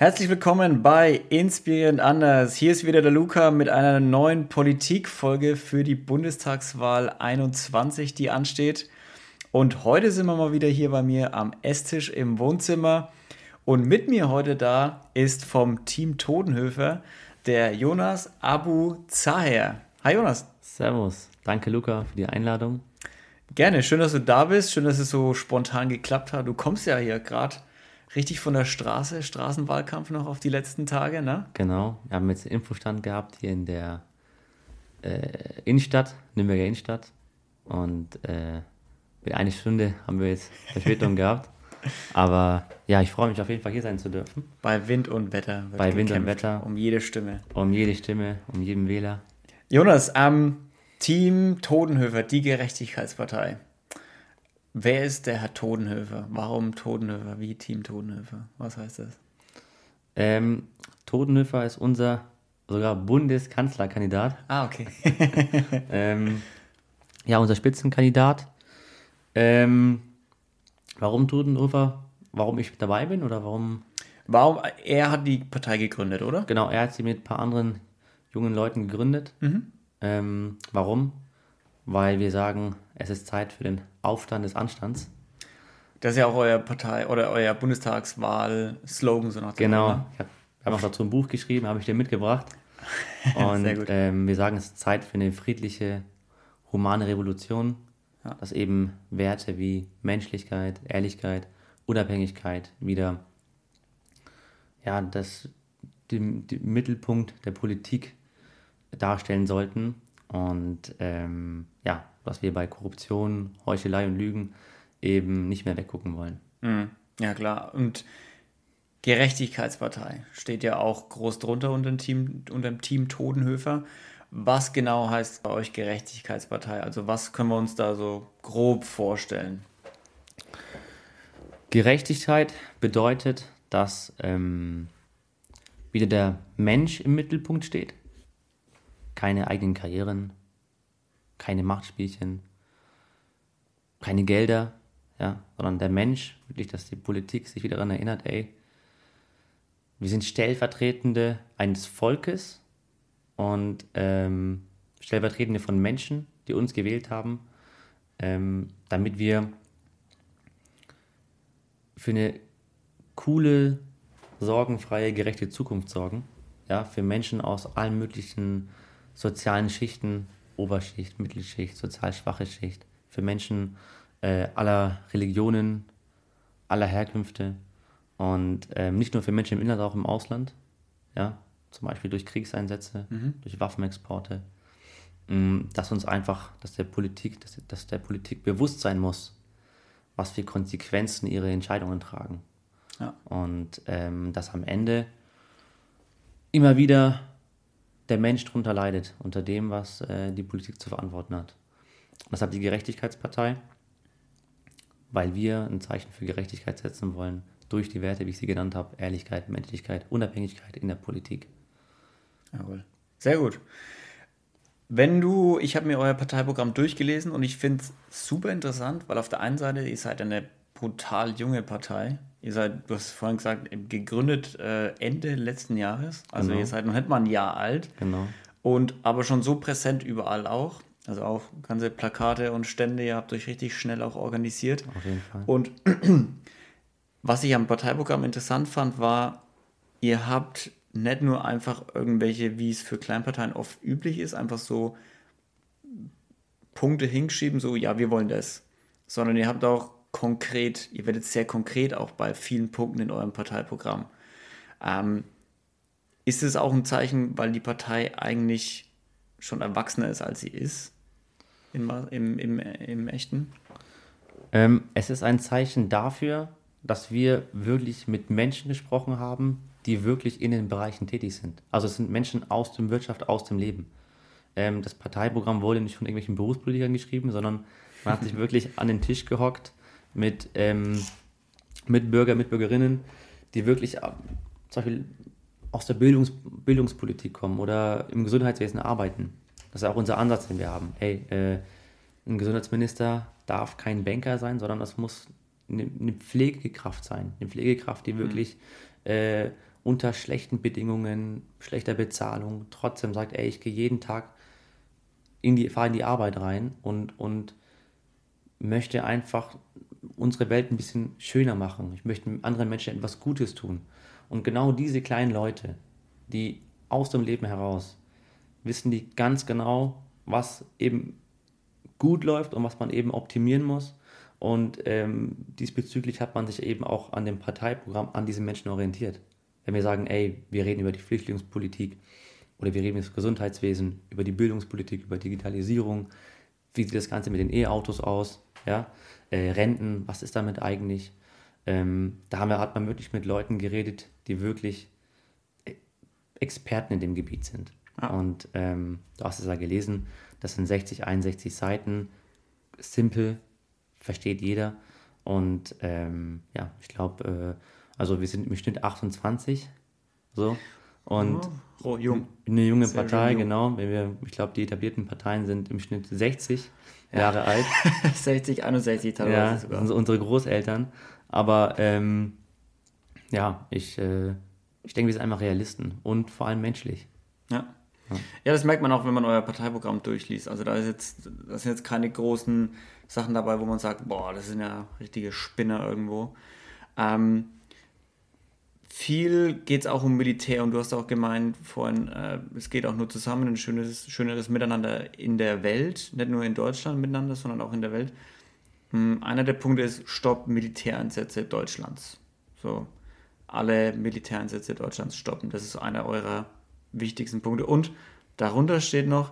Herzlich willkommen bei Inspirierend Anders. Hier ist wieder der Luca mit einer neuen Politikfolge für die Bundestagswahl 21, die ansteht. Und heute sind wir mal wieder hier bei mir am Esstisch im Wohnzimmer. Und mit mir heute da ist vom Team Todenhöfer der Jonas Abu Zaher. Hi Jonas. Servus. Danke Luca für die Einladung. Gerne. Schön, dass du da bist. Schön, dass es so spontan geklappt hat. Du kommst ja hier gerade richtig von der Straße, Straßenwahlkampf noch auf die letzten Tage, ne? Genau. Wir haben jetzt einen Infostand gehabt hier in der äh, Innenstadt, Nürnberger Innenstadt. Und äh, mit einer Stunde haben wir jetzt Verspätung gehabt. Aber ja, ich freue mich auf jeden Fall hier sein zu dürfen. Bei Wind und Wetter. Bei Wind und Wetter. Um jede Stimme. Um jede Stimme, um jeden Wähler. Jonas, ähm, Team Todenhöfer, die Gerechtigkeitspartei. Wer ist der Herr Todenhöfer? Warum Todenhöfer? Wie Team Todenhöfer? Was heißt das? Ähm, Todenhöfer ist unser sogar Bundeskanzlerkandidat. Ah, okay. ähm, ja, unser Spitzenkandidat. Ähm, warum Todenhöfer? Warum ich dabei bin oder warum? Warum? Er hat die Partei gegründet, oder? Genau, er hat sie mit ein paar anderen jungen Leuten gegründet. Mhm. Ähm, warum? Weil wir sagen, es ist Zeit für den Aufstand des Anstands. Das ist ja auch euer Partei oder euer Bundestagswahl-Slogan so nach dem Genau. Ne? Ich habe hab auch dazu ein Buch geschrieben, habe ich dir mitgebracht. Und ähm, wir sagen, es ist Zeit für eine friedliche, humane Revolution, ja. dass eben Werte wie Menschlichkeit, Ehrlichkeit, Unabhängigkeit wieder ja, das, den, den Mittelpunkt der Politik darstellen sollten. Und ähm, ja, was wir bei Korruption, Heuchelei und Lügen eben nicht mehr weggucken wollen. Mhm. Ja, klar. Und Gerechtigkeitspartei steht ja auch groß drunter unter dem Team, unter dem Team Todenhöfer. Was genau heißt bei euch Gerechtigkeitspartei? Also was können wir uns da so grob vorstellen? Gerechtigkeit bedeutet, dass ähm, wieder der Mensch im Mittelpunkt steht. Keine eigenen Karrieren, keine Machtspielchen, keine Gelder, ja, sondern der Mensch, wirklich, dass die Politik sich wieder daran erinnert, ey, wir sind Stellvertretende eines Volkes und ähm, Stellvertretende von Menschen, die uns gewählt haben, ähm, damit wir für eine coole, sorgenfreie, gerechte Zukunft sorgen. Ja, für Menschen aus allen möglichen sozialen Schichten, Oberschicht, Mittelschicht, sozial schwache Schicht, für Menschen äh, aller Religionen, aller Herkünfte und ähm, nicht nur für Menschen im Inland, auch im Ausland, ja, zum Beispiel durch Kriegseinsätze, mhm. durch Waffenexporte, ähm, dass uns einfach, dass der Politik, dass, dass der Politik bewusst sein muss, was für Konsequenzen ihre Entscheidungen tragen. Ja. Und ähm, dass am Ende immer wieder der Mensch darunter leidet, unter dem, was äh, die Politik zu verantworten hat. Deshalb die Gerechtigkeitspartei, weil wir ein Zeichen für Gerechtigkeit setzen wollen, durch die Werte, wie ich sie genannt habe, Ehrlichkeit, Menschlichkeit, Unabhängigkeit in der Politik. Jawohl. Sehr gut. Wenn du, ich habe mir euer Parteiprogramm durchgelesen und ich finde es super interessant, weil auf der einen Seite, ihr seid eine brutal junge Partei. Ihr seid, du hast vorhin gesagt, gegründet äh, Ende letzten Jahres. Also genau. ihr seid noch nicht mal ein Jahr alt. Genau. Und aber schon so präsent überall auch. Also auch ganze Plakate und Stände, ihr habt euch richtig schnell auch organisiert. Auf jeden Fall. Und was ich am Parteiprogramm interessant fand, war, ihr habt nicht nur einfach irgendwelche, wie es für Kleinparteien oft üblich ist, einfach so Punkte hingeschrieben, so, ja, wir wollen das. Sondern ihr habt auch konkret, ihr werdet sehr konkret auch bei vielen Punkten in eurem Parteiprogramm. Ähm, ist es auch ein Zeichen, weil die Partei eigentlich schon erwachsener ist, als sie ist? Im, im, im, im echten? Ähm, es ist ein Zeichen dafür, dass wir wirklich mit Menschen gesprochen haben, die wirklich in den Bereichen tätig sind. Also es sind Menschen aus der Wirtschaft, aus dem Leben. Ähm, das Parteiprogramm wurde nicht von irgendwelchen Berufspolitikern geschrieben, sondern man hat sich wirklich an den Tisch gehockt mit ähm, Mitbürger, Mitbürgerinnen, die wirklich äh, zum Beispiel aus der Bildungs Bildungspolitik kommen oder im Gesundheitswesen arbeiten. Das ist auch unser Ansatz, den wir haben. Hey, äh, ein Gesundheitsminister darf kein Banker sein, sondern das muss eine, eine Pflegekraft sein. Eine Pflegekraft, die mhm. wirklich äh, unter schlechten Bedingungen, schlechter Bezahlung, trotzdem sagt, ey, ich gehe jeden Tag in die, fahre in die Arbeit rein und, und möchte einfach unsere Welt ein bisschen schöner machen. Ich möchte anderen Menschen etwas Gutes tun. Und genau diese kleinen Leute, die aus dem Leben heraus wissen die ganz genau, was eben gut läuft und was man eben optimieren muss. Und ähm, diesbezüglich hat man sich eben auch an dem Parteiprogramm an diesen Menschen orientiert. Wenn wir sagen, ey, wir reden über die Flüchtlingspolitik oder wir reden über das Gesundheitswesen, über die Bildungspolitik, über Digitalisierung, wie sieht das Ganze mit den E-Autos aus, ja, äh, Renten, was ist damit eigentlich? Ähm, da haben wir, hat man wirklich mit Leuten geredet, die wirklich äh, Experten in dem Gebiet sind. Ja. Und ähm, du hast es ja gelesen, das sind 60, 61 Seiten, simpel, versteht jeder. Und ähm, ja, ich glaube, äh, also wir sind im Schnitt 28, so. Und oh, oh, jung. eine junge Sehr Partei, jung. genau. Wenn wir, ich glaube, die etablierten Parteien sind im Schnitt 60 ja. Jahre alt. 60, 61 teilweise ja, sogar. Sind unsere Großeltern. Aber ähm, ja, ich, äh, ich denke, wir sind einfach Realisten und vor allem menschlich. Ja. Ja. das merkt man auch, wenn man euer Parteiprogramm durchliest. Also da ist jetzt, das sind jetzt keine großen Sachen dabei, wo man sagt, boah, das sind ja richtige Spinner irgendwo. Ähm, viel geht es auch um Militär und du hast auch gemeint vorhin, äh, es geht auch nur zusammen, ein schönes, schöneres Miteinander in der Welt, nicht nur in Deutschland miteinander, sondern auch in der Welt. Hm, einer der Punkte ist Stopp Militäreinsätze Deutschlands. So, alle Militäreinsätze Deutschlands stoppen. Das ist einer eurer wichtigsten Punkte. Und darunter steht noch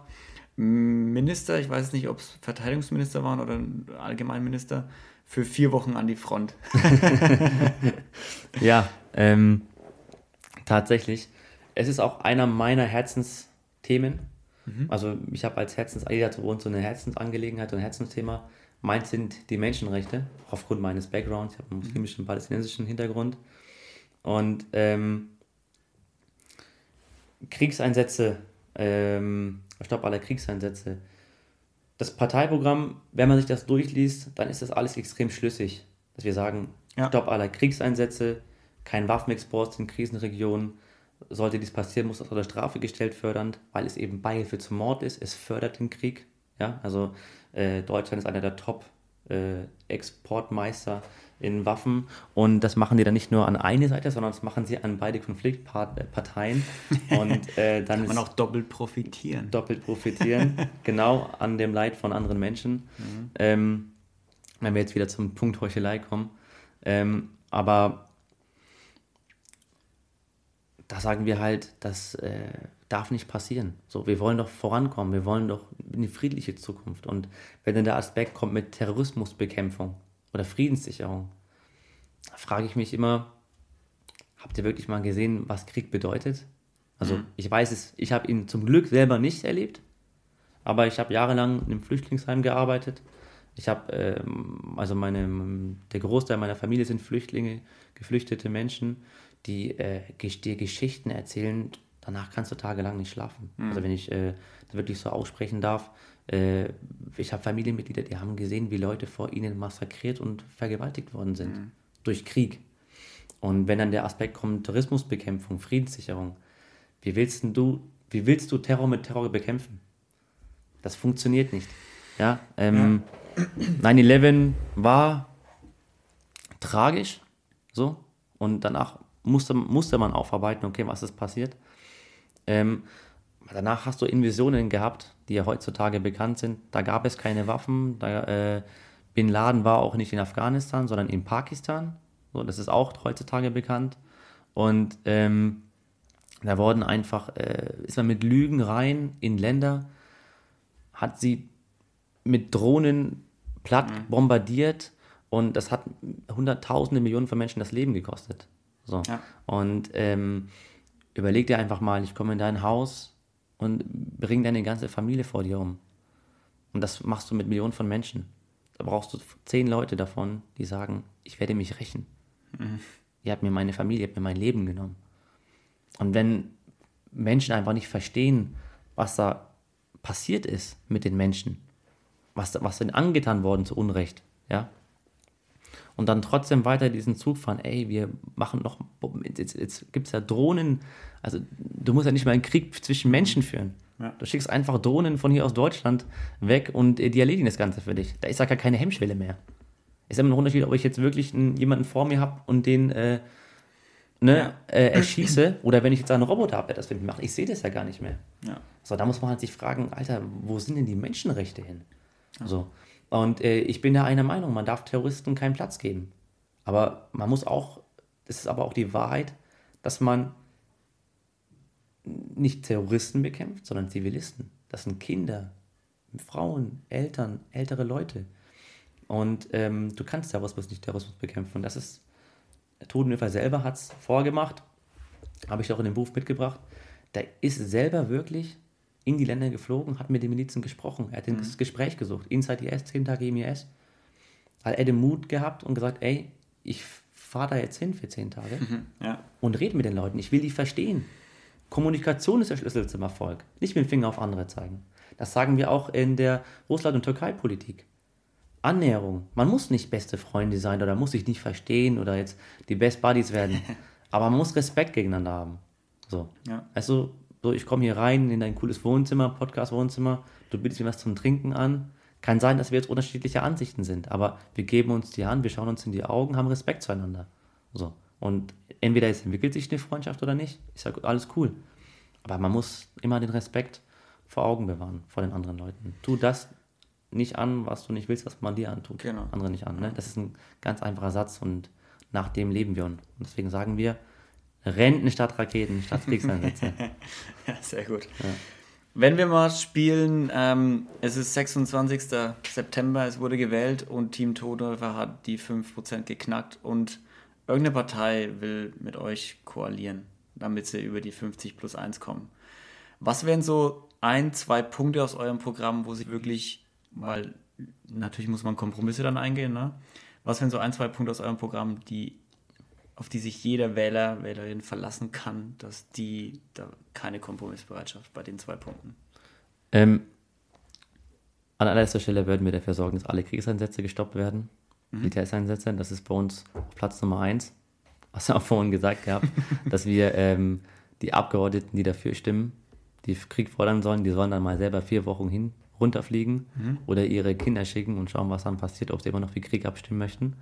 Minister, ich weiß nicht, ob es Verteidigungsminister waren oder Allgemeinminister, für vier Wochen an die Front. ja, ähm, tatsächlich. Es ist auch einer meiner Herzensthemen. Mhm. Also ich habe als Herzens, jeder hat so eine Herzensangelegenheit und ein Herzensthema. Meins sind die Menschenrechte, aufgrund meines Backgrounds. Ich habe einen muslimischen, palästinensischen Hintergrund. Und ähm, Kriegseinsätze, ähm, Stopp aller Kriegseinsätze. Das Parteiprogramm, wenn man sich das durchliest, dann ist das alles extrem schlüssig. Dass wir sagen, ja. Stopp aller Kriegseinsätze, kein Waffenexport in Krisenregionen. Sollte dies passieren, muss das unter Strafe gestellt fördern, weil es eben Beihilfe zum Mord ist. Es fördert den Krieg. Ja, also äh, Deutschland ist einer der Top-Exportmeister äh, in Waffen. Und das machen die dann nicht nur an eine Seite, sondern das machen sie an beide Konfliktparteien. Und äh, dann kann man auch doppelt profitieren. Doppelt profitieren, genau an dem Leid von anderen Menschen. Mhm. Ähm, wenn wir jetzt wieder zum Punkt Heuchelei kommen. Ähm, aber da sagen wir halt, das äh, darf nicht passieren. So, wir wollen doch vorankommen, wir wollen doch eine friedliche Zukunft. Und wenn dann der Aspekt kommt mit Terrorismusbekämpfung, oder Friedenssicherung. Da frage ich mich immer, habt ihr wirklich mal gesehen, was Krieg bedeutet? Also mhm. ich weiß es, ich habe ihn zum Glück selber nicht erlebt, aber ich habe jahrelang in einem Flüchtlingsheim gearbeitet. Ich habe, ähm, also meine, der Großteil meiner Familie sind Flüchtlinge, geflüchtete Menschen, die äh, dir Geschichten erzählen, danach kannst du tagelang nicht schlafen. Mhm. Also wenn ich äh, wirklich so aussprechen darf, äh, ich habe Familienmitglieder, die haben gesehen, wie Leute vor ihnen massakriert und vergewaltigt worden sind mhm. durch Krieg. Und wenn dann der Aspekt kommt, Terrorismusbekämpfung, Friedenssicherung, wie willst du, wie willst du Terror mit Terror bekämpfen? Das funktioniert nicht. Ja, ähm, ja. 9-11 war tragisch, so, und danach musste, musste man aufarbeiten, okay, was ist passiert. Ähm, danach hast du Invasionen gehabt, die ja heutzutage bekannt sind. Da gab es keine Waffen. Da, äh, Bin Laden war auch nicht in Afghanistan, sondern in Pakistan. So, das ist auch heutzutage bekannt. Und ähm, da wurden einfach, äh, ist man mit Lügen rein in Länder, hat sie mit Drohnen platt mhm. bombardiert und das hat hunderttausende Millionen von Menschen das Leben gekostet. So. Ja. Und ähm, überleg dir einfach mal, ich komme in dein Haus, und bring deine ganze Familie vor dir um. Und das machst du mit Millionen von Menschen. Da brauchst du zehn Leute davon, die sagen, ich werde mich rächen. Mhm. Ihr habt mir meine Familie, ihr habt mir mein Leben genommen. Und wenn Menschen einfach nicht verstehen, was da passiert ist mit den Menschen, was, was denn angetan worden zu Unrecht, ja, und dann trotzdem weiter diesen Zug fahren, ey, wir machen noch, jetzt, jetzt gibt es ja Drohnen, also du musst ja nicht mal einen Krieg zwischen Menschen führen. Ja. Du schickst einfach Drohnen von hier aus Deutschland weg und äh, die erledigen das Ganze für dich. Da ist ja gar keine Hemmschwelle mehr. Ist immer ein Unterschied, ob ich jetzt wirklich einen, jemanden vor mir habe und den äh, ne, ja. äh, erschieße oder wenn ich jetzt einen Roboter habe, der das für mich macht. Ich sehe das ja gar nicht mehr. Ja. So, da muss man halt sich fragen, Alter, wo sind denn die Menschenrechte hin? So. Und äh, ich bin da einer Meinung, man darf Terroristen keinen Platz geben. Aber man muss auch, das ist aber auch die Wahrheit, dass man nicht Terroristen bekämpft, sondern Zivilisten. Das sind Kinder, Frauen, Eltern, ältere Leute. Und ähm, du kannst Terrorismus nicht Terrorismus bekämpfen. Und das ist, Totenhöfer selber hat es vorgemacht, habe ich auch in dem Buch mitgebracht. Der ist selber wirklich in die Länder geflogen, hat mit den Milizen gesprochen. Er hat mhm. das Gespräch gesucht. Inside IS, 10 Tage im IS. Hat er den Mut gehabt und gesagt, ey, ich fahre da jetzt hin für 10 Tage mhm, ja. und rede mit den Leuten. Ich will die verstehen. Kommunikation ist der Schlüssel zum Erfolg. Nicht mit dem Finger auf andere zeigen. Das sagen wir auch in der Russland- und Türkei-Politik. Annäherung. Man muss nicht beste Freunde sein oder muss sich nicht verstehen oder jetzt die Best Buddies werden. Aber man muss Respekt gegeneinander haben. So. Ja. Also, so, ich komme hier rein in dein cooles Wohnzimmer, Podcast-Wohnzimmer, du bietest mir was zum Trinken an. Kann sein, dass wir jetzt unterschiedliche Ansichten sind, aber wir geben uns die Hand, wir schauen uns in die Augen, haben Respekt zueinander. So. Und entweder es entwickelt sich eine Freundschaft oder nicht. Ich sage, alles cool. Aber man muss immer den Respekt vor Augen bewahren, vor den anderen Leuten. Tu das nicht an, was du nicht willst, was man dir antut. Genau. Andere nicht an. Ne? Das ist ein ganz einfacher Satz und nach dem leben wir. Und deswegen sagen wir, Renten statt Raketen, statt Kriegseinsätze. ja, sehr gut. Ja. Wenn wir mal spielen, ähm, es ist 26. September, es wurde gewählt und Team Todolfer hat die 5% geknackt und irgendeine Partei will mit euch koalieren, damit sie über die 50 plus 1 kommen. Was wären so ein, zwei Punkte aus eurem Programm, wo sie wirklich, weil natürlich muss man Kompromisse dann eingehen, ne? Was wären so ein, zwei Punkte aus eurem Programm, die auf die sich jeder Wähler, Wählerin verlassen kann, dass die da keine Kompromissbereitschaft bei den zwei Punkten. Ähm, an allererster Stelle würden wir dafür sorgen, dass alle Kriegseinsätze gestoppt werden. Mhm. Militärseinsätze, das ist bei uns Platz Nummer eins. Was ja auch vorhin gesagt gehabt, dass wir ähm, die Abgeordneten, die dafür stimmen, die Krieg fordern sollen, die sollen dann mal selber vier Wochen hin runterfliegen mhm. oder ihre Kinder schicken und schauen, was dann passiert, ob sie immer noch für Krieg abstimmen möchten.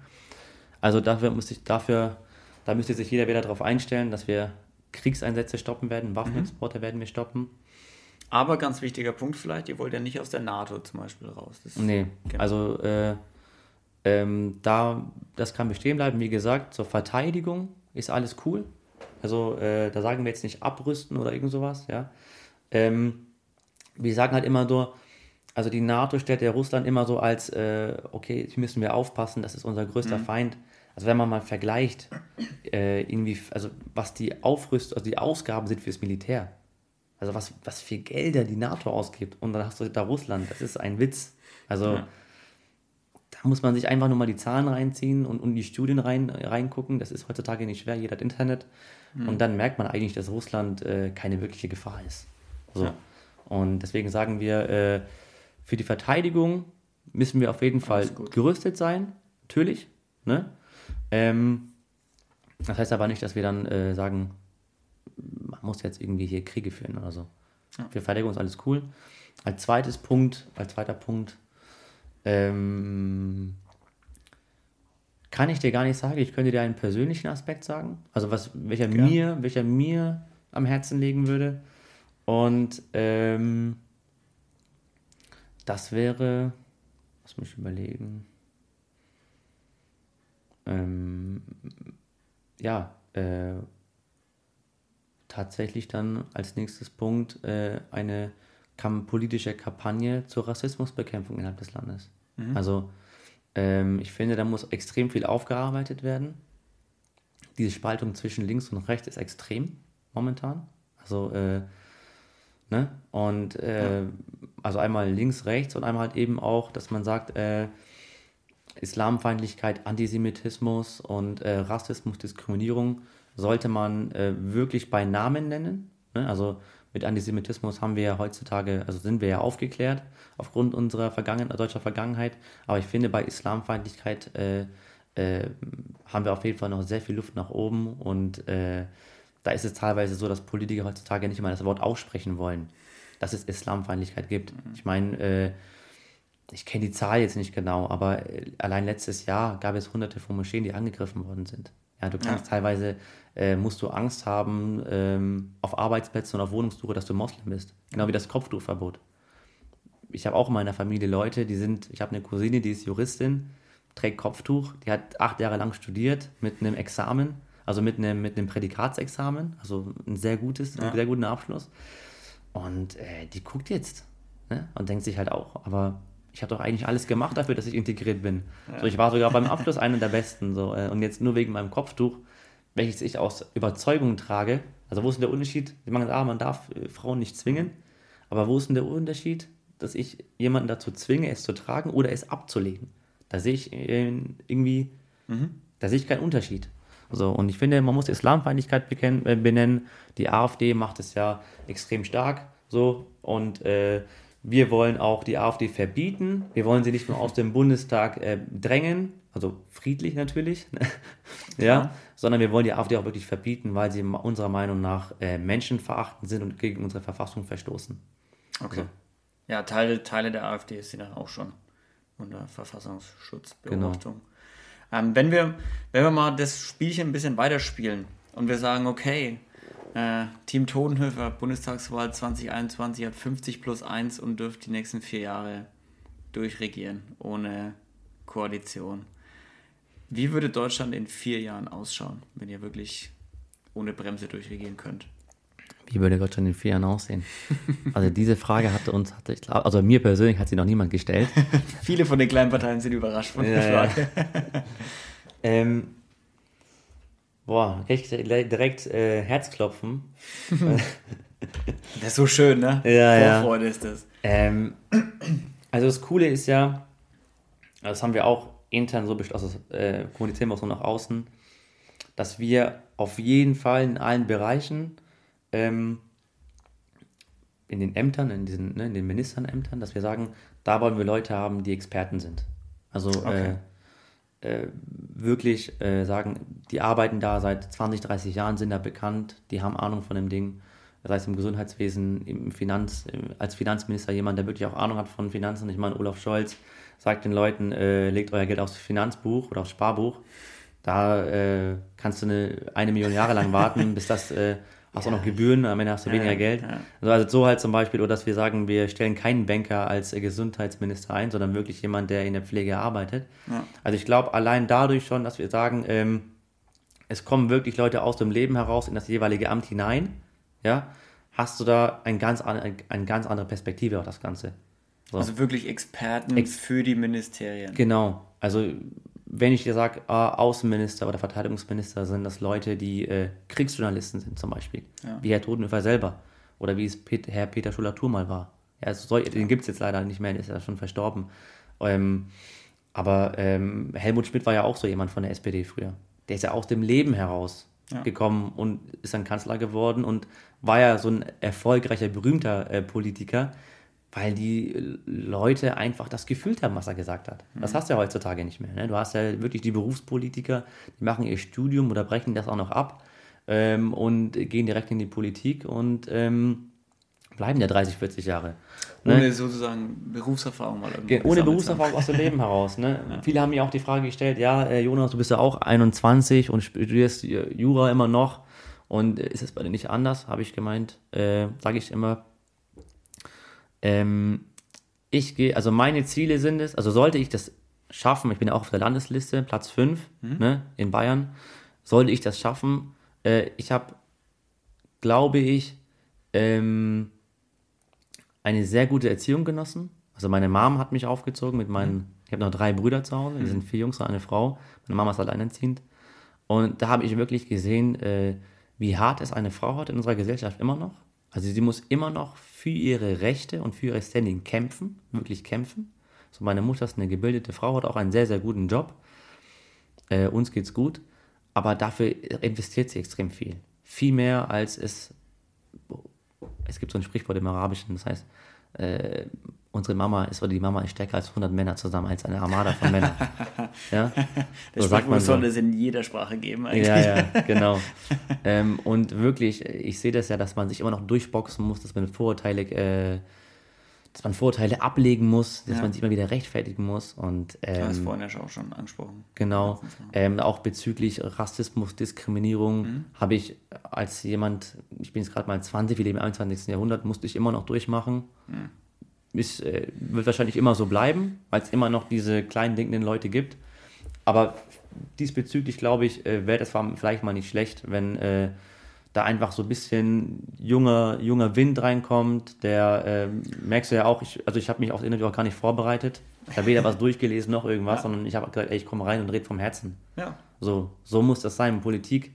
Also dafür muss ich dafür da müsste sich jeder wieder darauf einstellen, dass wir Kriegseinsätze stoppen werden, Waffenexporte mhm. werden wir stoppen. Aber ganz wichtiger Punkt vielleicht, ihr wollt ja nicht aus der NATO zum Beispiel raus. Das nee, genau. also äh, ähm, da, das kann bestehen bleiben. Wie gesagt, zur Verteidigung ist alles cool. Also äh, da sagen wir jetzt nicht abrüsten oder irgend sowas, ja. Ähm, wir sagen halt immer nur, also die NATO stellt ja Russland immer so als, äh, okay, hier müssen wir aufpassen, das ist unser größter mhm. Feind. Also wenn man mal vergleicht, äh, irgendwie, also was die Aufrüstung, also die Ausgaben sind fürs Militär. Also was, was für Gelder die NATO ausgibt. Und dann hast du da Russland, das ist ein Witz. Also ja. da muss man sich einfach nur mal die Zahlen reinziehen und, und die Studien rein, reingucken. Das ist heutzutage nicht schwer, jeder hat Internet. Mhm. Und dann merkt man eigentlich, dass Russland äh, keine wirkliche Gefahr ist. So. Ja. Und deswegen sagen wir, äh, für die Verteidigung müssen wir auf jeden Fall gerüstet sein, natürlich. Ne? Ähm, das heißt aber nicht, dass wir dann äh, sagen, man muss jetzt irgendwie hier Kriege führen oder so. Ja. Für Verteidigung ist alles cool. Als zweites Punkt, als zweiter Punkt, ähm, kann ich dir gar nicht sagen. Ich könnte dir einen persönlichen Aspekt sagen. Also was, welcher ja. mir, welcher mir am Herzen legen würde. Und ähm, das wäre, lass mich überlegen ähm, ja, äh, tatsächlich dann als nächstes Punkt äh, eine politische Kampagne zur Rassismusbekämpfung innerhalb des Landes. Mhm. Also ähm, ich finde, da muss extrem viel aufgearbeitet werden. Diese Spaltung zwischen links und rechts ist extrem momentan. Also äh, ne? Und äh, ja. also einmal links, rechts und einmal halt eben auch, dass man sagt, äh, Islamfeindlichkeit, Antisemitismus und äh, Rassismus, Diskriminierung sollte man äh, wirklich bei Namen nennen. Ne? Also mit Antisemitismus haben wir ja heutzutage, also sind wir ja aufgeklärt aufgrund unserer Vergangen deutscher Vergangenheit. Aber ich finde, bei Islamfeindlichkeit äh, äh, haben wir auf jeden Fall noch sehr viel Luft nach oben und äh, da ist es teilweise so, dass Politiker heutzutage nicht mal das Wort aussprechen wollen, dass es Islamfeindlichkeit gibt. Ich meine, äh, ich kenne die Zahl jetzt nicht genau, aber äh, allein letztes Jahr gab es hunderte von Moscheen, die angegriffen worden sind. Ja, du kannst ja. teilweise, äh, musst du Angst haben ähm, auf Arbeitsplätzen und auf Wohnungssuche, dass du Moslem bist. Genau wie das Kopftuchverbot. Ich habe auch in meiner Familie Leute, die sind, ich habe eine Cousine, die ist Juristin, trägt Kopftuch, die hat acht Jahre lang studiert mit einem Examen, also mit einem, mit einem Prädikatsexamen, also ein sehr gutes, ja. einen sehr guten Abschluss. Und äh, die guckt jetzt ne? und denkt sich halt auch, aber ich habe doch eigentlich alles gemacht dafür, dass ich integriert bin. Ja. So, ich war sogar beim Abschluss einer der Besten. So, äh, und jetzt nur wegen meinem Kopftuch, welches ich aus Überzeugung trage. Also wo ist denn der Unterschied? Ich meine, ah, man darf äh, Frauen nicht zwingen, aber wo ist denn der Unterschied, dass ich jemanden dazu zwinge, es zu tragen oder es abzulegen? Da sehe ich äh, irgendwie, mhm. da sehe ich keinen Unterschied. So, und ich finde, man muss Islamfeindlichkeit benennen. Die AfD macht es ja extrem stark. So, und äh, wir wollen auch die AfD verbieten. Wir wollen sie nicht nur aus dem Bundestag äh, drängen, also friedlich natürlich, ja, ja, sondern wir wollen die AfD auch wirklich verbieten, weil sie unserer Meinung nach äh, menschenverachtend sind und gegen unsere Verfassung verstoßen. Okay. So. Ja, Teile, Teile der AfD sind dann auch schon unter Verfassungsschutzbeobachtung. Genau. Ähm, wenn, wir, wenn wir mal das Spielchen ein bisschen weiterspielen und wir sagen, okay, äh, Team Todenhöfer, Bundestagswahl 2021 hat 50 plus 1 und dürft die nächsten vier Jahre durchregieren, ohne Koalition. Wie würde Deutschland in vier Jahren ausschauen, wenn ihr wirklich ohne Bremse durchregieren könnt? Wie würde Deutschland in vier Jahren aussehen? Also diese Frage hatte uns, hatte ich, also mir persönlich hat sie noch niemand gestellt. Viele von den kleinen Parteien sind überrascht von der ja, Frage. Ja. ähm, Boah, krieg ich direkt äh, Herzklopfen. das ist so schön, ne? Ja, Vorfreude ja. ist das. Ähm, also das Coole ist ja, das haben wir auch intern so beschlossen, also äh, kommunizieren wir auch so nach außen, dass wir auf jeden Fall in allen Bereichen ähm, in den Ämtern, in, diesen, ne, in den Ministerämtern, dass wir sagen, da wollen wir Leute haben, die Experten sind. Also okay. äh, äh, wirklich äh, sagen, die arbeiten da seit 20, 30 Jahren, sind da bekannt, die haben Ahnung von dem Ding. Sei es im Gesundheitswesen, im Finanz, als Finanzminister jemand, der wirklich auch Ahnung hat von Finanzen. Ich meine, Olaf Scholz sagt den Leuten, äh, legt euer Geld aufs Finanzbuch oder aufs Sparbuch. Da äh, kannst du eine, eine Million Jahre lang warten, bis das äh, hast ja. auch noch Gebühren, am Ende hast du ja, weniger Geld. Ja. Also, also, so halt zum Beispiel, oder dass wir sagen, wir stellen keinen Banker als Gesundheitsminister ein, sondern wirklich jemand, der in der Pflege arbeitet. Also ich glaube, allein dadurch schon, dass wir sagen, ähm, es kommen wirklich Leute aus dem Leben heraus in das jeweilige Amt hinein, ja, hast du da ein ganz, eine, eine ganz andere Perspektive auf das Ganze. So. Also wirklich Experten Ex für die Ministerien. Genau. Also wenn ich dir sage, ah, Außenminister oder Verteidigungsminister sind das Leute, die äh, Kriegsjournalisten sind zum Beispiel, ja. wie Herr Todenhöfer selber oder wie es Pet Herr Peter Schuller-Thur mal war. Ja, also soll, den gibt es jetzt leider nicht mehr, der ist ja schon verstorben. Ähm, aber ähm, Helmut Schmidt war ja auch so jemand von der SPD früher. Der ist ja aus dem Leben heraus ja. gekommen und ist dann Kanzler geworden und war ja so ein erfolgreicher, berühmter äh, Politiker, weil die Leute einfach das gefühlt haben, was er gesagt hat. Das mhm. hast du ja heutzutage nicht mehr. Ne? Du hast ja wirklich die Berufspolitiker, die machen ihr Studium oder brechen das auch noch ab ähm, und gehen direkt in die Politik und ähm, bleiben ja 30, 40 Jahre. Ne? Ohne sozusagen Berufserfahrung mal. Ohne Berufserfahrung aus dem Leben heraus. Ne? Ja. Viele haben mir auch die Frage gestellt, ja, äh, Jonas, du bist ja auch 21 und studierst Jura immer noch. Und äh, ist es bei dir nicht anders? Habe ich gemeint, äh, sage ich immer, ähm, ich gehe, also meine Ziele sind es, also sollte ich das schaffen, ich bin ja auch auf der Landesliste, Platz 5 mhm. ne, in Bayern, sollte ich das schaffen, äh, ich habe, glaube ich, ähm, eine sehr gute Erziehung genossen. Also meine Mom hat mich aufgezogen mit meinen, mhm. ich habe noch drei Brüder zu Hause, wir sind vier Jungs und eine Frau. Meine Mama ist alleinerziehend. Und da habe ich wirklich gesehen, äh, wie hart es eine Frau hat in unserer Gesellschaft immer noch. Also sie muss immer noch für ihre Rechte und für ihre Standing kämpfen, wirklich kämpfen. So meine Mutter ist eine gebildete Frau, hat auch einen sehr, sehr guten Job. Äh, uns geht's gut, aber dafür investiert sie extrem viel. Viel mehr als es, es gibt so ein Sprichwort im Arabischen, das heißt, äh, unsere Mama ist oder die Mama ist stärker als 100 Männer zusammen, als eine Armada von Männern. ja, das so sagt man so. soll es in jeder Sprache geben eigentlich. Ja, ja, genau. ähm, und wirklich, ich sehe das ja, dass man sich immer noch durchboxen muss, dass man Vorurteile äh, dass man Vorurteile ablegen muss, dass ja. man sich immer wieder rechtfertigen muss. Und, ähm, das hast vorhin ja auch schon angesprochen. Genau. Ähm, auch bezüglich Rassismus, Diskriminierung mhm. habe ich als jemand, ich bin jetzt gerade mal 20, wir leben im 21. Jahrhundert, musste ich immer noch durchmachen. Mhm. Ist, äh, wird wahrscheinlich immer so bleiben, weil es immer noch diese kleinen denkenden Leute gibt. Aber diesbezüglich glaube ich, äh, wäre das vielleicht mal nicht schlecht, wenn äh, da einfach so ein bisschen junger, junger Wind reinkommt. Der äh, merkst du ja auch, ich, also ich habe mich auf das Interview auch gar nicht vorbereitet. Ich habe weder was durchgelesen noch irgendwas, ja. sondern ich habe gesagt, ey, ich komme rein und rede vom Herzen. Ja. So, so muss das sein. Politik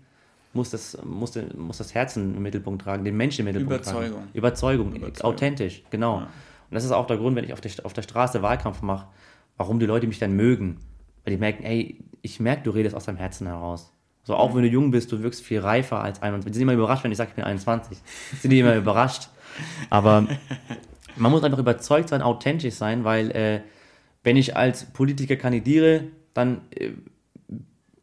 muss das, muss, muss das Herzen im Mittelpunkt tragen, den Menschen im Mittelpunkt Überzeugung. tragen. Überzeugung. Überzeugung, authentisch, genau. Ja. Und das ist auch der Grund, wenn ich auf der, auf der Straße Wahlkampf mache, warum die Leute mich dann mögen. Weil die merken, ey, ich merke, du redest aus deinem Herzen heraus. So, auch wenn du jung bist, du wirkst viel reifer als 21. Die sind immer überrascht, wenn ich sage, ich bin 21. Sind die immer überrascht. Aber man muss einfach überzeugt sein, authentisch sein, weil äh, wenn ich als Politiker kandidiere, dann äh,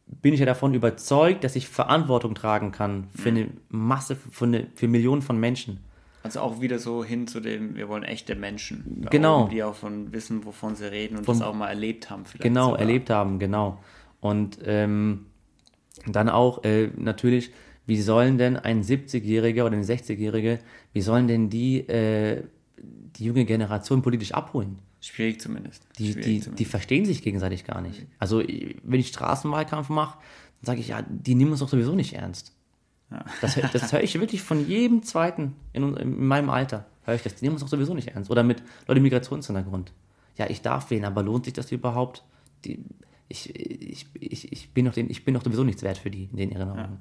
bin ich ja davon überzeugt, dass ich Verantwortung tragen kann für eine Masse, für, eine, für Millionen von Menschen. Also auch wieder so hin zu dem, wir wollen echte Menschen. Genau. Oben, die auch von wissen, wovon sie reden und von, das auch mal erlebt haben. Vielleicht genau, sogar. erlebt haben, genau. Und ähm, dann auch äh, natürlich, wie sollen denn ein 70-Jähriger oder ein 60-Jährige, wie sollen denn die, äh, die junge Generation politisch abholen? Schwierig zumindest. Die, Schwierig die, zumindest. die verstehen sich gegenseitig gar nicht. Also, wenn ich Straßenwahlkampf mache, dann sage ich, ja, die nehmen uns doch sowieso nicht ernst. Ja. Das, das höre ich wirklich von jedem Zweiten in, in meinem Alter. Höre ich das, die nehmen uns doch sowieso nicht ernst. Oder mit Leuten mit Migrationshintergrund. Ja, ich darf wählen, aber lohnt sich das überhaupt? Die, ich, ich, ich, ich, bin doch den, ich bin doch sowieso nichts wert für die, in den Erinnerungen. Ja.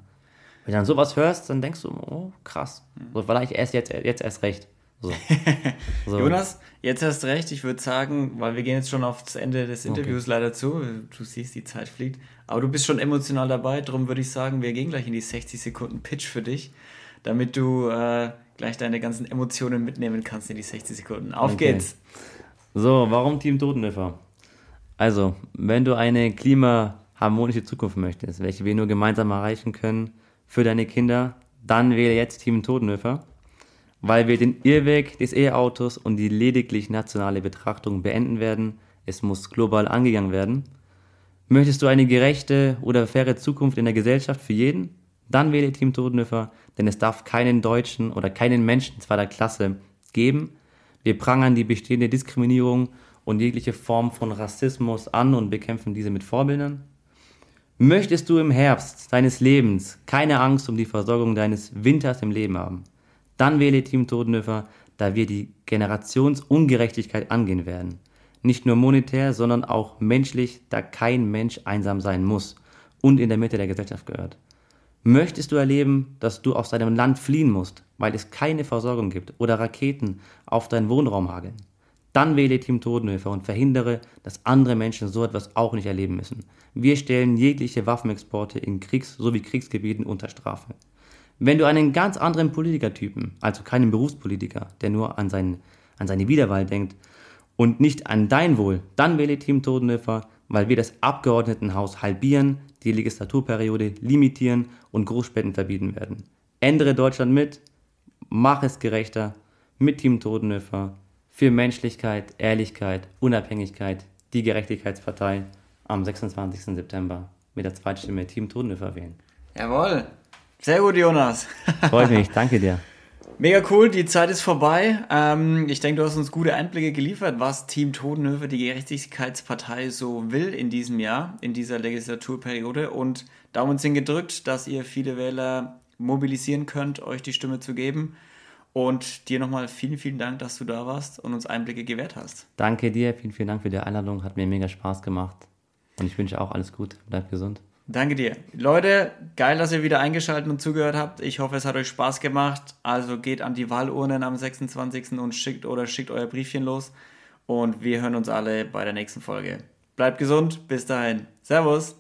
Wenn du dann sowas hörst, dann denkst du, oh, krass. Mhm. So, vielleicht erst jetzt, jetzt erst recht. So. so. Jonas, jetzt hast recht. Ich würde sagen, weil wir gehen jetzt schon auf das Ende des Interviews okay. leider zu. Du siehst, die Zeit fliegt. Aber du bist schon emotional dabei. Darum würde ich sagen, wir gehen gleich in die 60 Sekunden Pitch für dich, damit du äh, gleich deine ganzen Emotionen mitnehmen kannst in die 60 Sekunden. Auf okay. geht's. So, warum Team Totenhöfer? Also, wenn du eine klimaharmonische Zukunft möchtest, welche wir nur gemeinsam erreichen können für deine Kinder, dann wähle jetzt Team Totenhöfer, weil wir den Irrweg des E-Autos und die lediglich nationale Betrachtung beenden werden. Es muss global angegangen werden. Möchtest du eine gerechte oder faire Zukunft in der Gesellschaft für jeden? Dann wähle Team Totenhöfer, denn es darf keinen Deutschen oder keinen Menschen zweiter Klasse geben. Wir prangern die bestehende Diskriminierung und jegliche Form von Rassismus an und bekämpfen diese mit Vorbildern? Möchtest du im Herbst deines Lebens keine Angst um die Versorgung deines Winters im Leben haben? Dann wähle Team Totenhöfer, da wir die Generationsungerechtigkeit angehen werden. Nicht nur monetär, sondern auch menschlich, da kein Mensch einsam sein muss und in der Mitte der Gesellschaft gehört. Möchtest du erleben, dass du aus deinem Land fliehen musst, weil es keine Versorgung gibt oder Raketen auf deinen Wohnraum hageln? Dann wähle Team Totenhöfer und verhindere, dass andere Menschen so etwas auch nicht erleben müssen. Wir stellen jegliche Waffenexporte in Kriegs- sowie Kriegsgebieten unter Strafe. Wenn du einen ganz anderen Politikertypen, also keinen Berufspolitiker, der nur an, seinen, an seine Wiederwahl denkt und nicht an dein Wohl, dann wähle Team Totenhöfer, weil wir das Abgeordnetenhaus halbieren, die Legislaturperiode limitieren und Großspenden verbieten werden. Ändere Deutschland mit, mach es gerechter mit Team Totenhöfer für Menschlichkeit, Ehrlichkeit, Unabhängigkeit, die Gerechtigkeitspartei am 26. September mit der Zweitstimme Team Todenhöfer wählen. Jawohl. Sehr gut, Jonas. Freut mich, danke dir. Mega cool, die Zeit ist vorbei. Ähm, ich denke, du hast uns gute Einblicke geliefert, was Team Todenhöfer, die Gerechtigkeitspartei, so will in diesem Jahr, in dieser Legislaturperiode. Und Daumen sind gedrückt, dass ihr viele Wähler mobilisieren könnt, euch die Stimme zu geben. Und dir nochmal vielen, vielen Dank, dass du da warst und uns Einblicke gewährt hast. Danke dir, vielen, vielen Dank für die Einladung. Hat mir mega Spaß gemacht. Und ich wünsche auch alles gut. Bleib gesund. Danke dir. Leute, geil, dass ihr wieder eingeschaltet und zugehört habt. Ich hoffe, es hat euch Spaß gemacht. Also geht an die Wahlurnen am 26. und schickt oder schickt euer Briefchen los. Und wir hören uns alle bei der nächsten Folge. Bleibt gesund. Bis dahin. Servus.